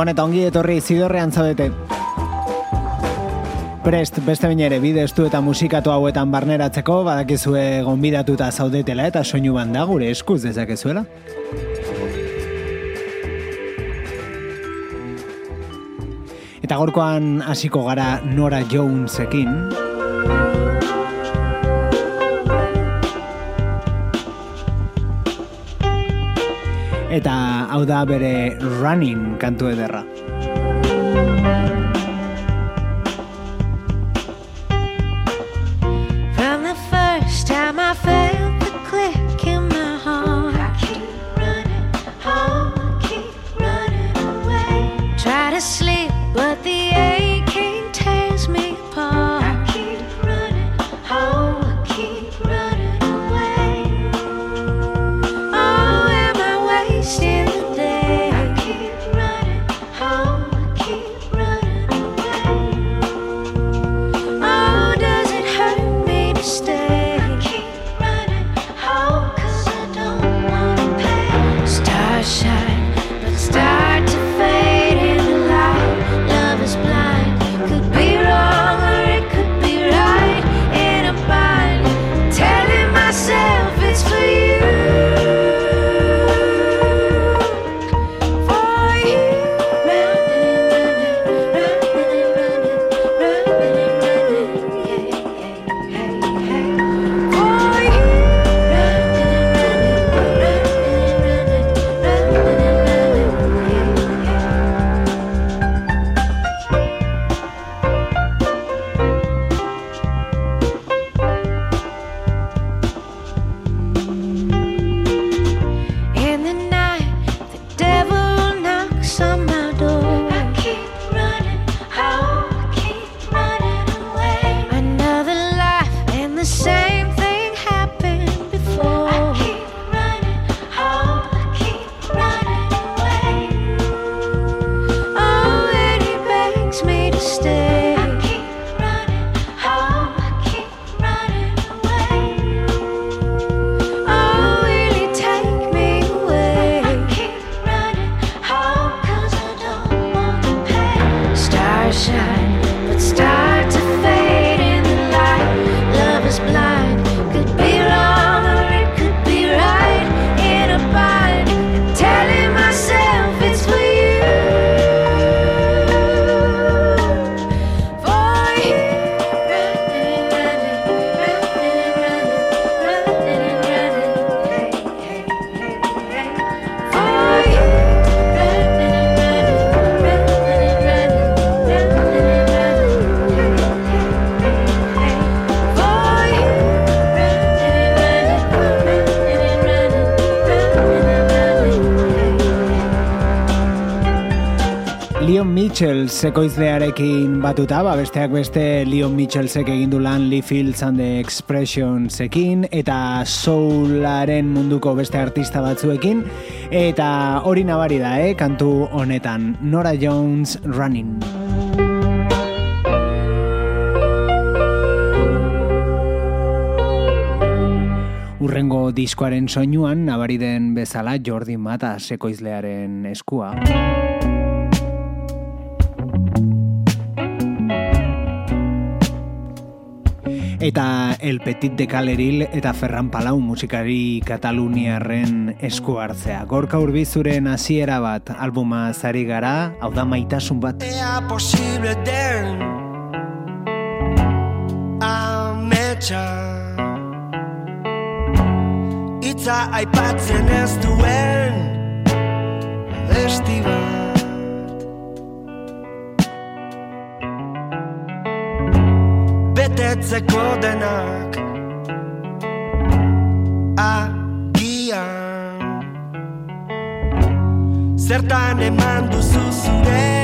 Gabon eta ongi etorri zidorrean zaudete. Prest, beste baina ere bide estu eta musikatu hauetan barneratzeko, badakizue gonbidatuta zaudetela eta soinu banda gure eskuz dezakezuela. Eta gorkoan hasiko gara Nora Jonesekin. eta hau da bere running kantu ederra. From the first time I felt the click in my heart I running but the aching tears me sekoizlearekin batuta, ba, besteak beste Leon Mitchellsek egin du lan Lee Fields and the Expressions ekin, eta soularen munduko beste artista batzuekin, eta hori nabari da, eh, kantu honetan, Nora Jones Running. Urrengo diskoaren soinuan, nabari den bezala Jordi Mata sekoizlearen eskua. El Petit de Caleril eta Ferran Palau musikari Kataluniarren esku hartzea. Gorka urbizuren hasiera bat albuma zari gara, hau da maitasun bat. Ea posible den ametsa Itza aipatzen ez duen betetzeko denak Agian. Zertan eman duzu zure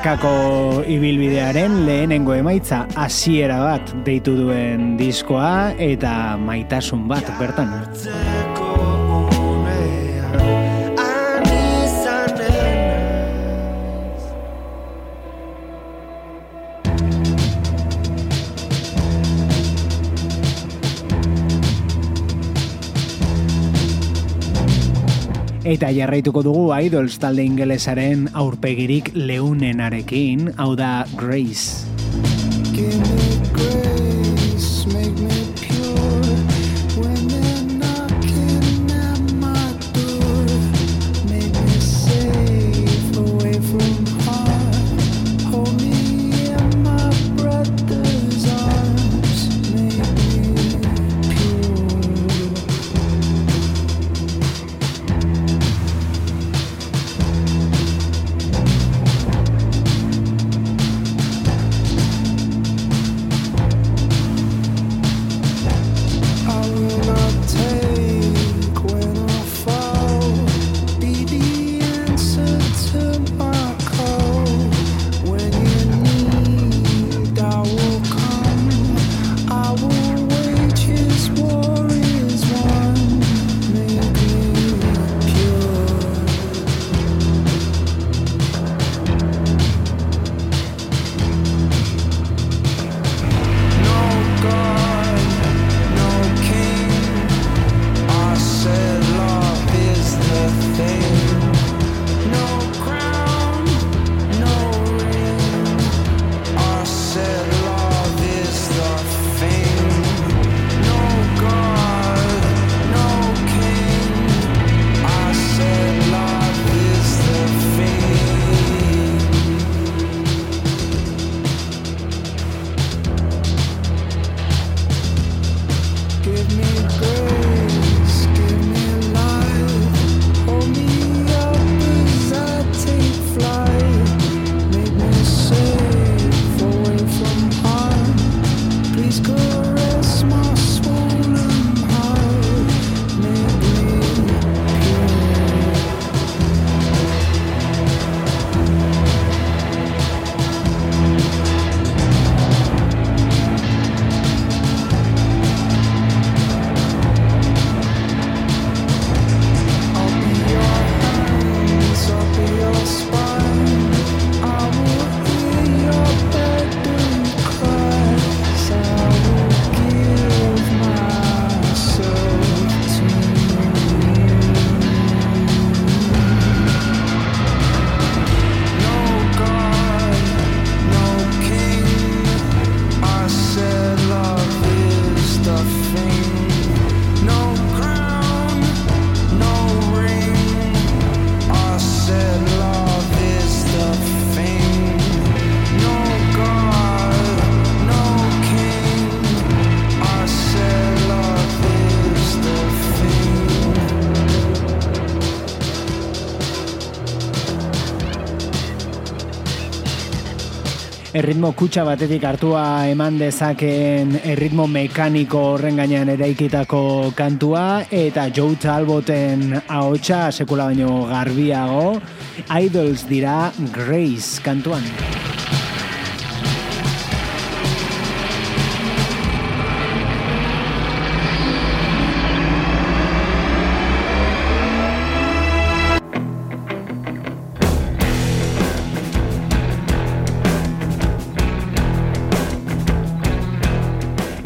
bakarkako ibilbidearen lehenengo emaitza hasiera bat deitu duen diskoa eta maitasun bat bertan. Eta jarraituko dugu Idols talde ingelesaren aurpegirik leunenarekin, hau da Grace. Erritmo kutsa batetik hartua eman dezakeen erritmo mekaniko horren gainean eraikitako kantua eta Joe Talboten ahotsa sekula baino garbiago Idols dira Grace kantuan.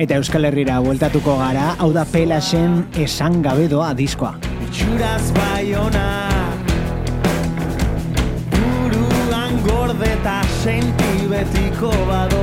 Eta Euskal Herrira bueltatuko gara, hau da pelasen esan gabe doa diskoa. Itxuraz bai ona Buruan gordeta senti betiko badoa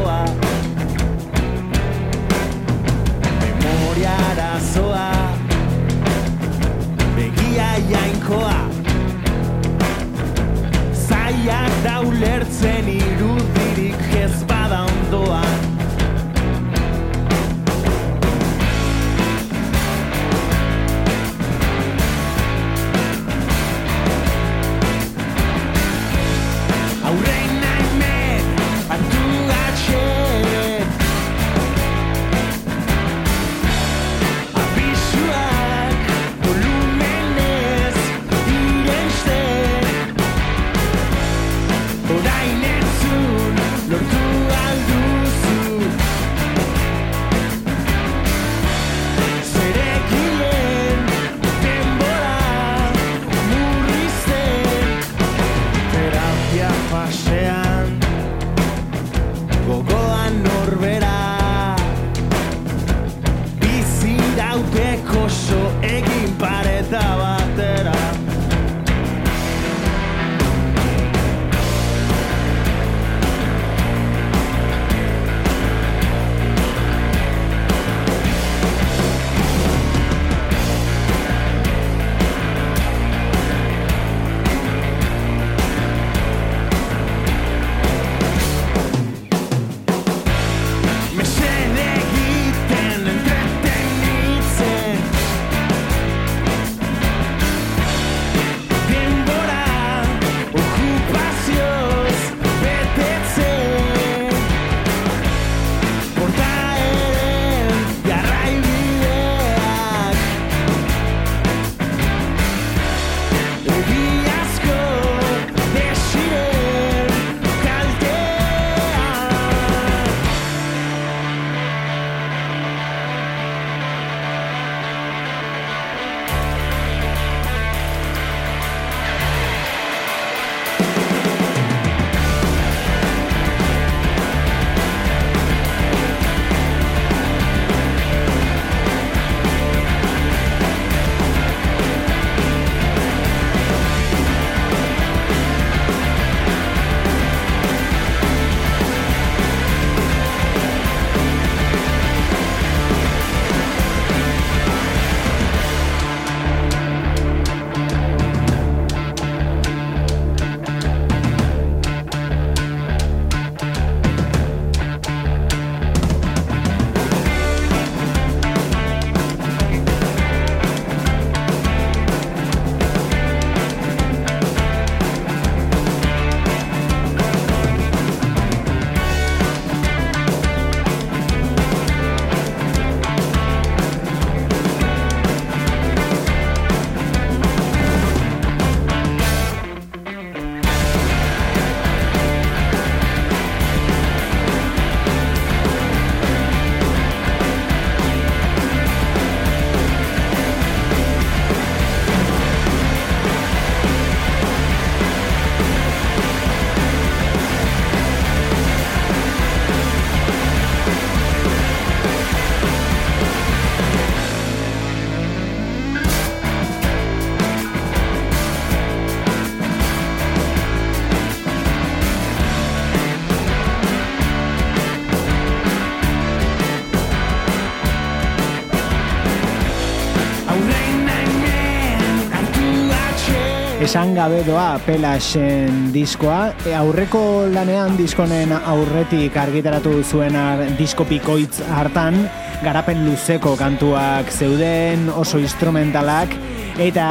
Esan gabe doa pelasen diskoa, e, aurreko lanean diskonen aurretik argitaratu zuen disko pikoitz hartan, garapen luzeko kantuak zeuden, oso instrumentalak, Eta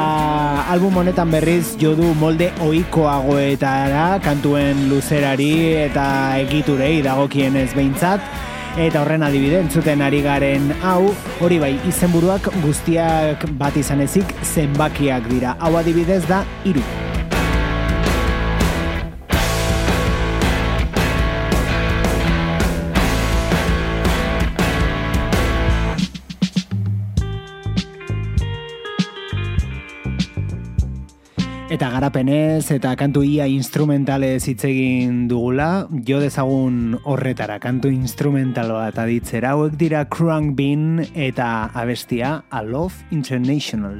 album honetan berriz jo du molde ohikoagoetara kantuen luzerari eta egiturei dagokien ez behintzat. Eta horren adibide entzuten ari garen hau, hori bai, izenburuak guztiak bat izan ezik zenbakiak dira. Hau adibidez da, iru. Eta garapenez eta kantu ia instrumentalez hitz egin dugula, jo dezagun horretara kantu instrumental bat aditzera hauek dira Crunk Bean eta abestia A Love International.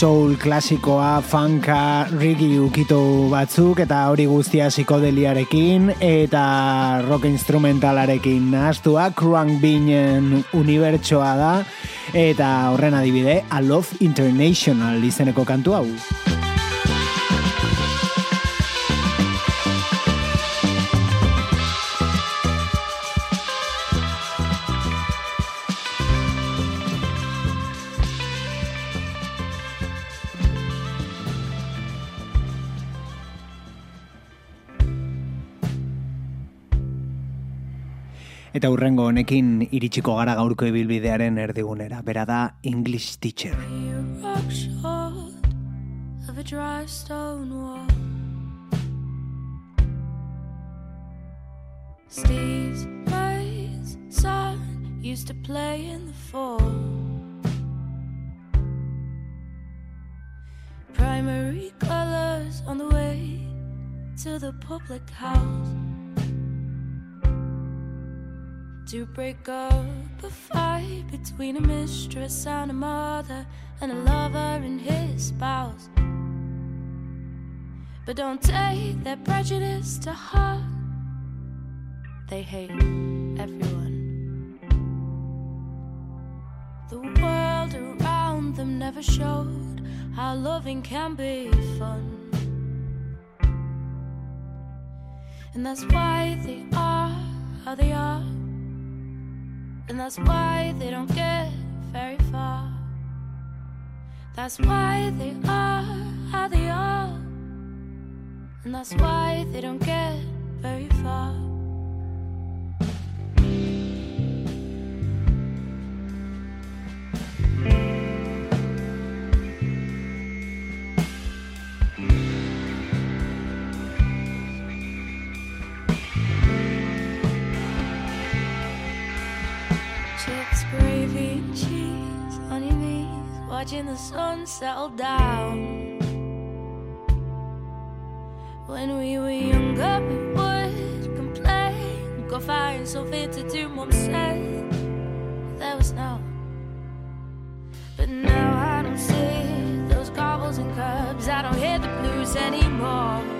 Soul klasikoa, funka, rigi ukitu batzuk, eta hori guztia psikodeliarekin, eta rock instrumentalarekin nahaztua, Kruang Binen unibertsoa da, eta horren adibide, A Love International izeneko kantu hau. Eta hurrengo honekin iritsiko gara gaurko ibilbidearen erdigunera. Bera da English Teacher. Steve's Ray's son used to play in the fall. primary colors on the way to the public house to break up a fight between a mistress and a mother and a lover and his spouse. But don't take their prejudice to heart. They hate everyone. The world around them never showed how loving can be fun. And that's why they are how they are. And that's why they don't get very far. That's why they are how they are. And that's why they don't get very far. Watching the sun settle down. When we were younger, we would complain, go find something to do. Mom said there was no, but now I don't see those gobbles and curbs. I don't hear the blues anymore.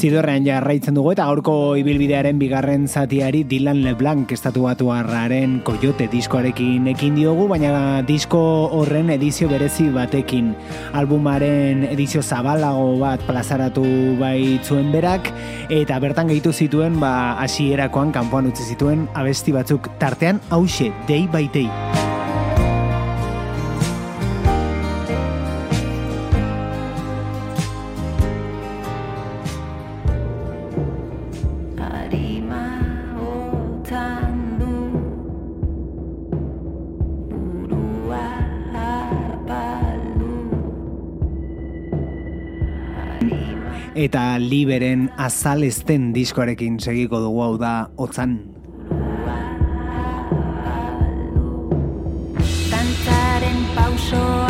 Zidorrean jarraitzen dugu eta gaurko ibilbidearen bigarren zatiari Dylan LeBlanc estatu batuarraren koiote diskoarekin ekin diogu, baina disko horren edizio berezi batekin. Albumaren edizio zabalago bat plazaratu bai zuen berak, eta bertan gehitu zituen ba hasierakoan kanpoan utzi zituen abesti batzuk tartean hause, dei bai dei. liberen azalesten diskoarekin segiko dugu hau da otzan. Tantzaren pausoa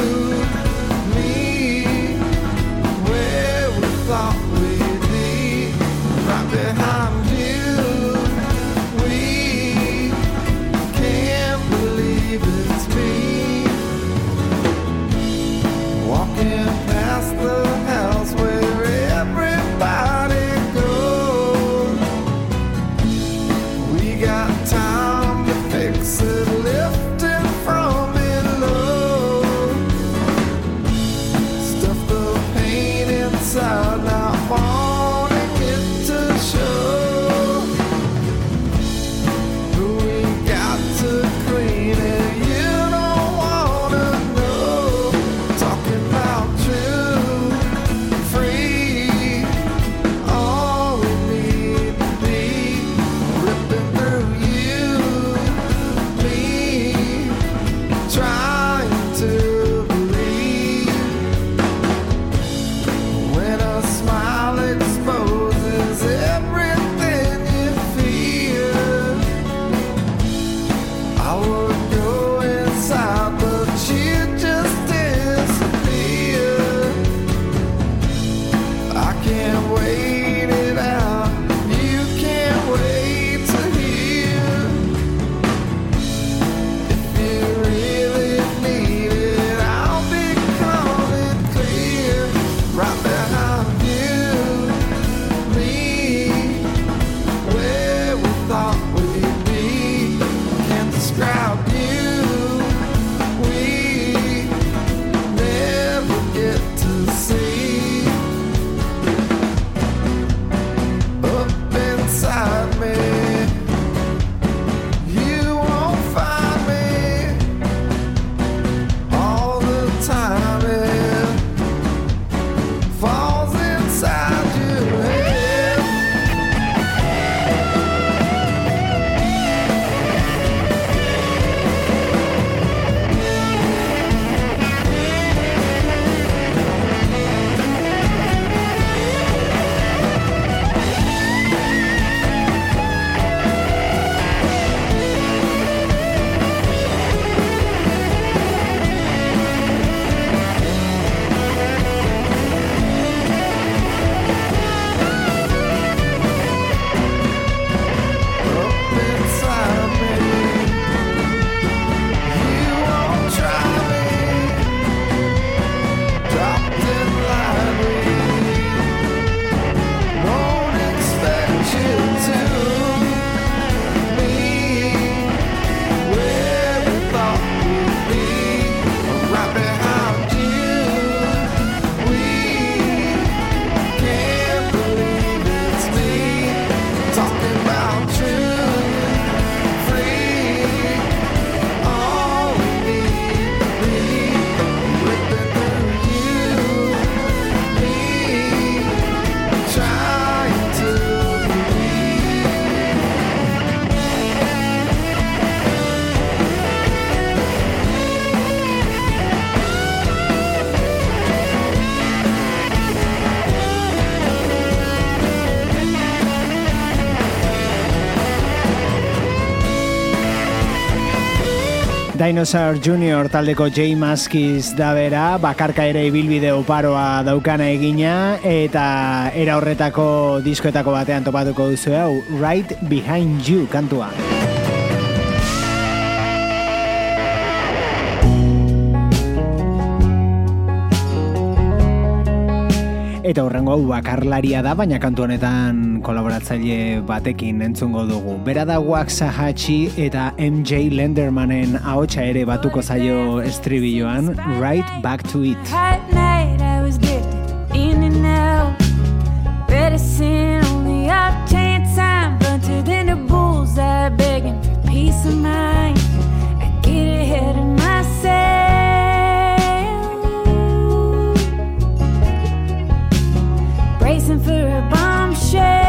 Dinosaur Junior taldeko Jay Maskiz da bera, bakarka ere ibilbide oparoa daukana egina, eta era horretako diskoetako batean topatuko duzu hau, Right Behind You kantua. Eta horrengo hau bakarlaria da, baina kantu honetan kolaboratzaile batekin entzungo dugu. Bera da Wax Ahachi eta MJ Lendermanen ahotsa ere batuko zaio estribilloan, Right Back to It. Right night I was in and out, only up chance I'm bunted in the bulls, I begging for peace of mind. a bombshell.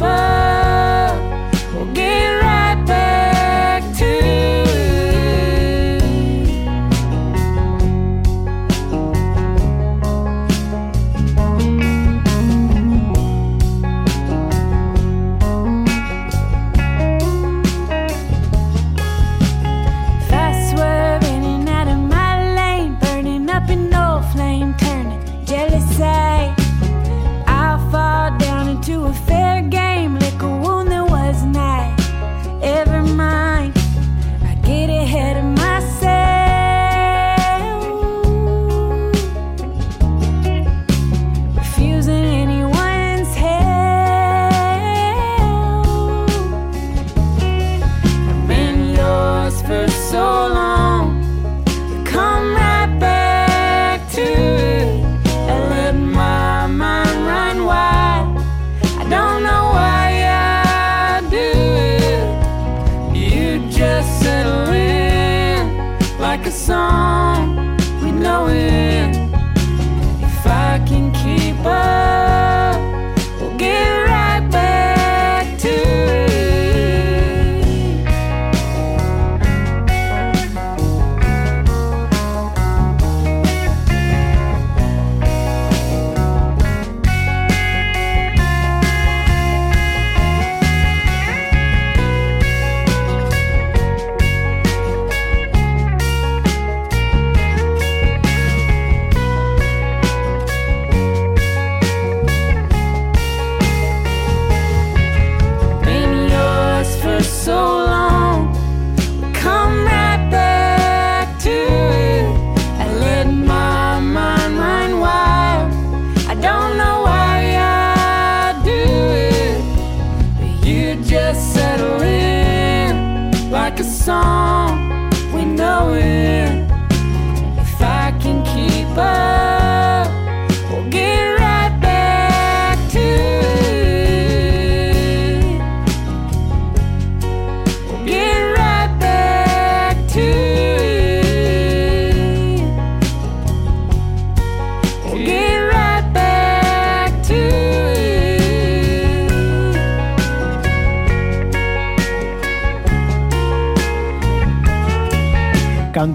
But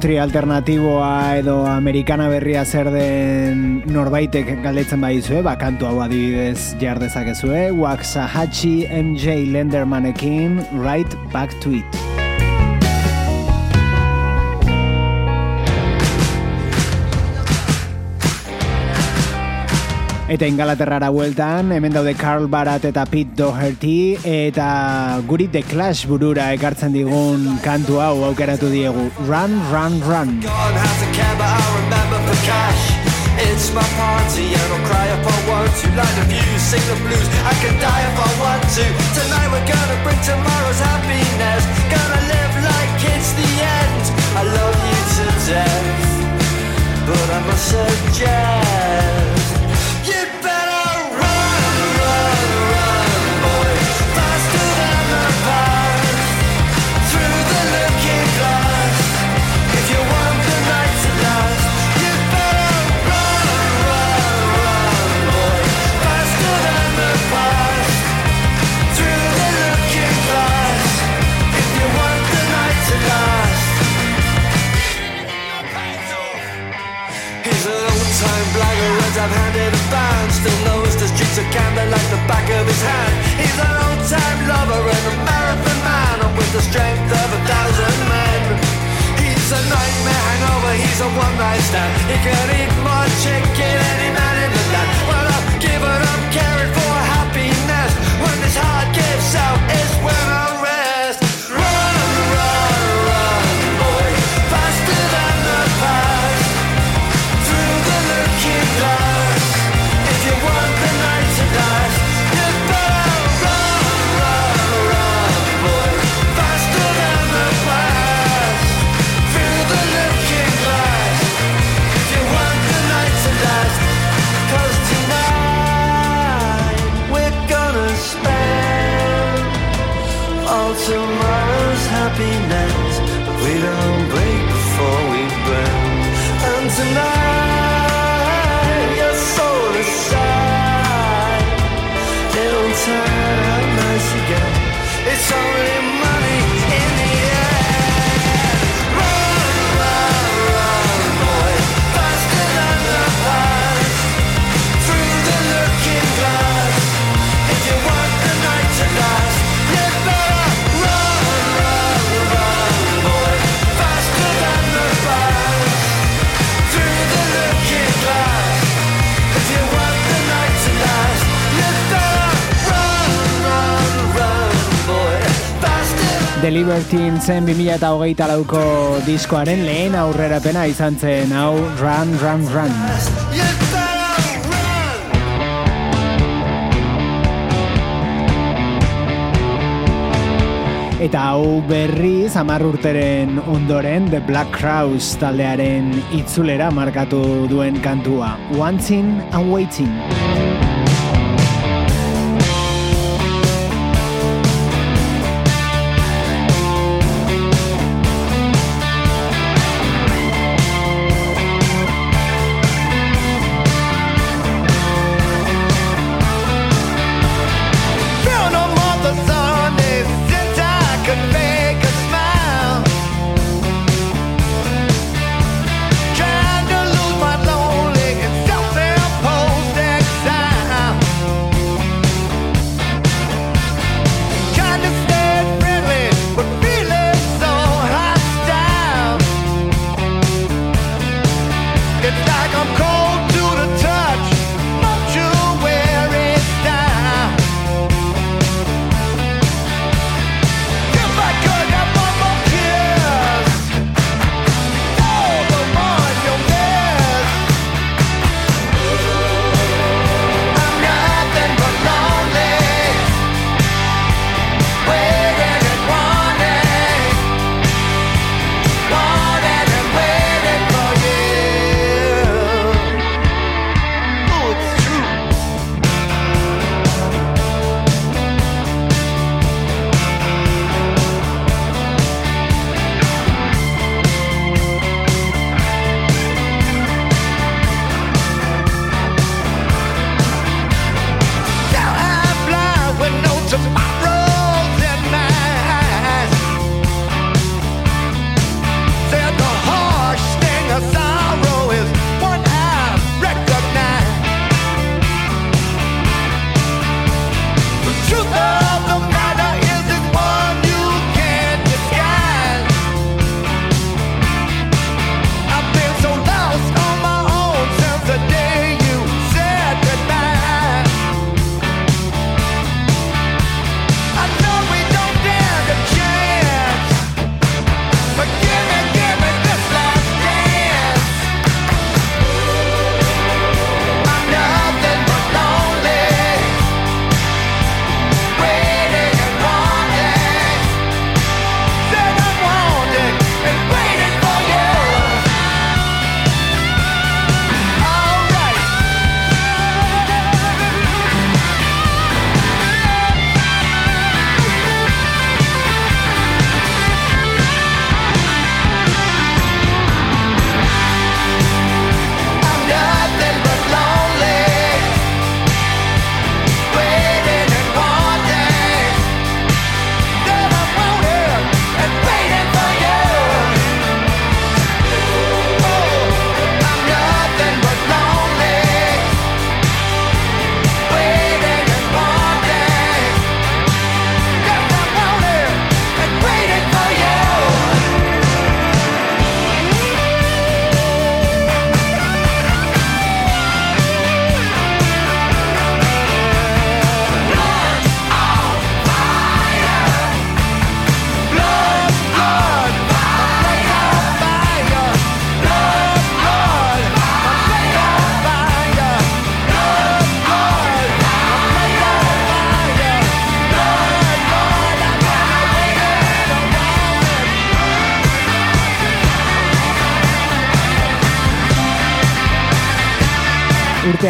country alternatiboa edo amerikana berria zer den norbaitek galdetzen badizue, ba kantu hau adibidez jar dezakezue, Waxahachi MJ Lendermanekin Right Back to It. Eta ingalaterrara bueltan, hemen daude Carl Barat eta Pete Doherty, eta guri The Clash burura ekartzen digun kantu hau aukeratu diegu. Run, run, run. It's my party and I'll cry if I want to. Light a few, sing the blues, I can die if I want to. Tonight we're gonna bring tomorrow's happiness. Gonna live like it's the end. I love you to death But I must suggest the back of his hand. He's an old-time lover and a marathon man And with the strength of a thousand men. He's a nightmare hangover, he's a one-night stand. He can eat more chicken than happiness. Libertine zen 2008 lauko diskoaren lehen aurrerapena izan zen hau Run, Run, Run. Eta hau berriz hamar urteren ondoren The Black Crowes taldearen itzulera markatu duen kantua. Wanting and Waiting.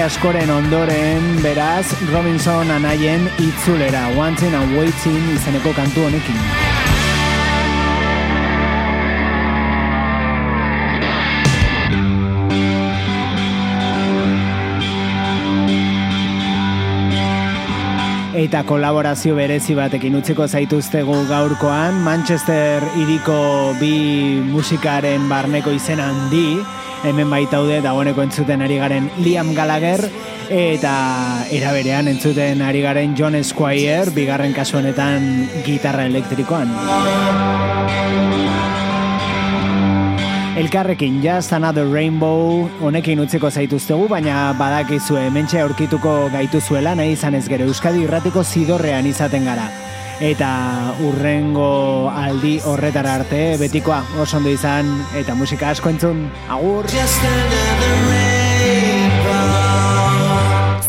Askoren ondoren, beraz, Robinson anaien itzulera, Wanting and Waiting izeneko kantu honekin. Eta kolaborazio berezi batekin utziko zaituztegu gaurkoan, Manchester iriko bi musikaren barneko izen handi, hemen baitaude dagoeneko entzuten ari garen Liam Gallagher, eta eraberean entzuten ari garen John Squire, bigarren kasu honetan gitarra elektrikoan. Elkarrekin Just Another Rainbow honekin utziko zaituztegu, baina badakizue hementxe aurkituko gaituzuela nahi izan ez gero Euskadi irratiko zidorrean izaten gara. Eta urrengo aldi horretara arte betikoa oso ondo izan eta musika asko entzun. Agur!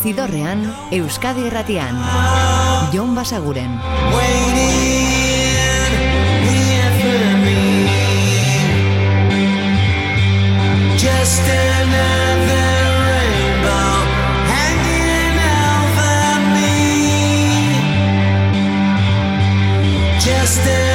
Zidorrean, Euskadi Erratian. Jon Basaguren. Just another Just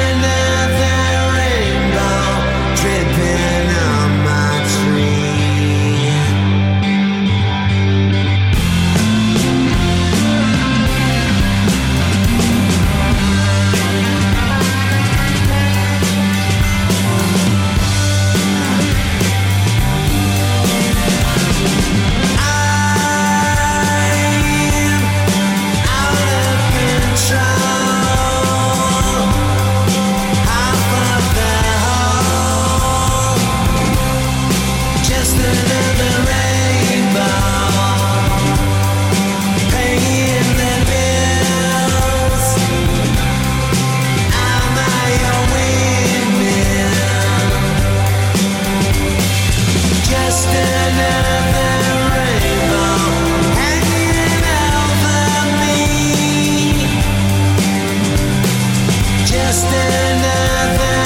Just another